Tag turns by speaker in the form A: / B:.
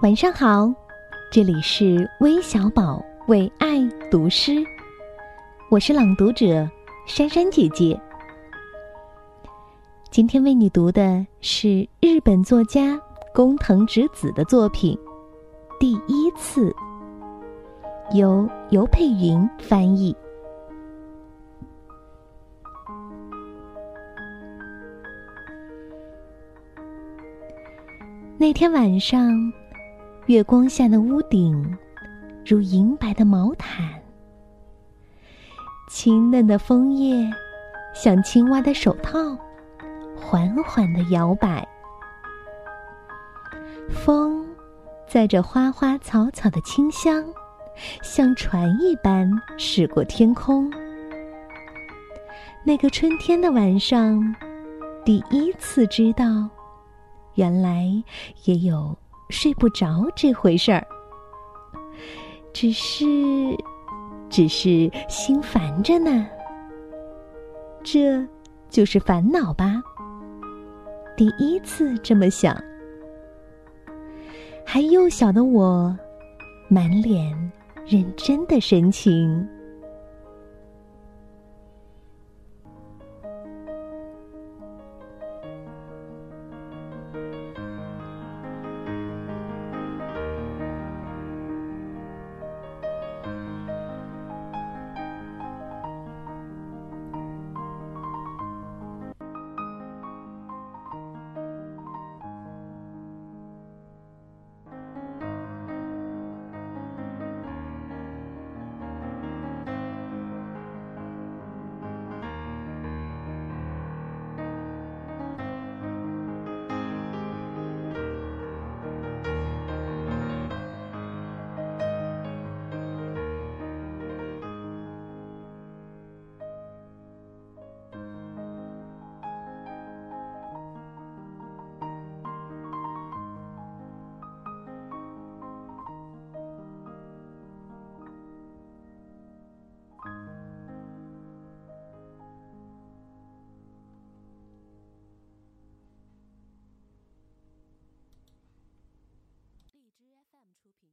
A: 晚上好，这里是微小宝为爱读诗，我是朗读者珊珊姐姐。今天为你读的是日本作家工藤直子的作品《第一次》，由尤佩云翻译。那天晚上。月光下的屋顶，如银白的毛毯。清嫩的枫叶，像青蛙的手套，缓缓的摇摆。风，载着花花草草的清香，像船一般驶过天空。那个春天的晚上，第一次知道，原来也有。睡不着这回事儿，只是，只是心烦着呢。这就是烦恼吧？第一次这么想，还幼小的我，满脸认真的神情。出品。